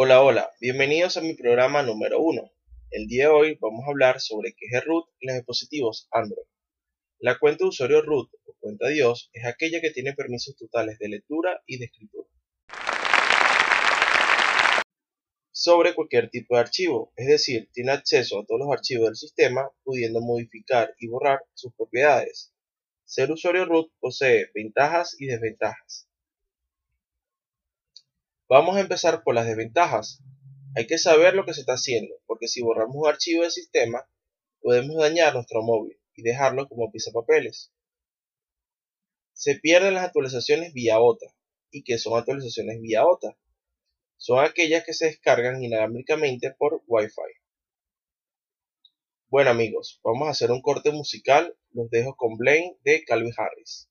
Hola, hola, bienvenidos a mi programa número 1. El día de hoy vamos a hablar sobre qué es root en los dispositivos Android. La cuenta de usuario root o cuenta Dios es aquella que tiene permisos totales de lectura y de escritura sobre cualquier tipo de archivo, es decir, tiene acceso a todos los archivos del sistema, pudiendo modificar y borrar sus propiedades. Ser usuario root posee ventajas y desventajas. Vamos a empezar por las desventajas. Hay que saber lo que se está haciendo, porque si borramos un archivo del sistema, podemos dañar nuestro móvil y dejarlo como papeles. Se pierden las actualizaciones vía OTA. ¿Y qué son actualizaciones vía OTA? Son aquellas que se descargan inalámbricamente por Wi-Fi. Bueno amigos, vamos a hacer un corte musical. Los dejo con Blaine de Calvin Harris.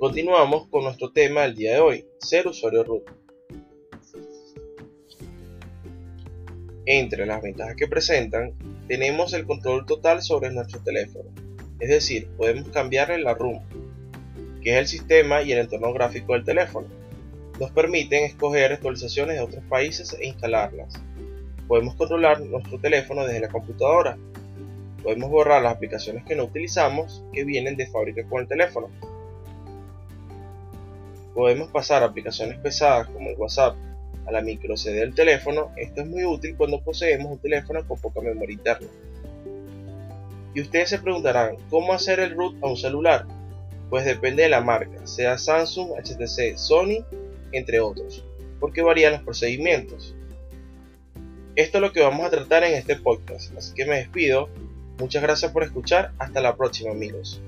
Continuamos con nuestro tema del día de hoy, ser usuario root. Entre las ventajas que presentan, tenemos el control total sobre nuestro teléfono, es decir, podemos cambiarle la ROM, que es el sistema y el entorno gráfico del teléfono. Nos permiten escoger actualizaciones de otros países e instalarlas. Podemos controlar nuestro teléfono desde la computadora. Podemos borrar las aplicaciones que no utilizamos que vienen de fábrica con el teléfono podemos pasar aplicaciones pesadas como el WhatsApp a la micro CD del teléfono, esto es muy útil cuando poseemos un teléfono con poca memoria interna. Y ustedes se preguntarán, ¿cómo hacer el root a un celular? Pues depende de la marca, sea Samsung, HTC, Sony, entre otros, porque varían los procedimientos. Esto es lo que vamos a tratar en este podcast, así que me despido. Muchas gracias por escuchar, hasta la próxima amigos.